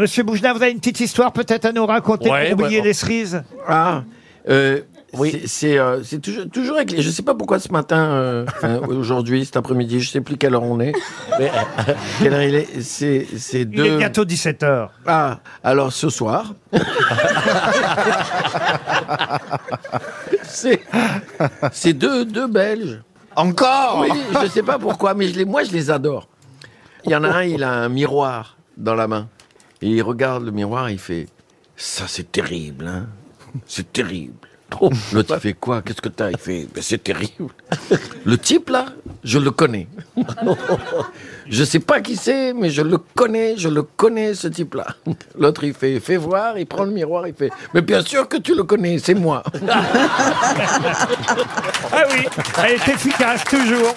Monsieur Boujna, vous avez une petite histoire peut-être à nous raconter Ouais, pour oublier ouais. les cerises Ah, euh, Oui. c'est- c'est euh, c'est toujours, toujours avec les... Je sais pas pourquoi ce matin, euh, enfin, aujourd'hui, cet après-midi, je sais plus quelle heure on est. Mais, Quelle heure il est? C'est c'est Il est deux... bientôt 17h. Ah, alors ce soir... c'est c'est deux, deux Belges. Encore? Oui, je sais pas pourquoi, mais je les, moi je les adore. Il y en a un, il a un miroir dans la main. Et il regarde le miroir, il fait Ça c'est terrible, hein C'est terrible. L'autre il fait quoi? Qu'est-ce que t'as? Il fait Ben, C'est terrible. Le type là, je le connais. Je sais pas qui c'est, mais je le connais, je le connais ce type-là. L'autre il fait Fais voir, il prend le miroir, il fait Mais bien sûr que tu le connais, c'est moi. Ah oui, elle est efficace toujours.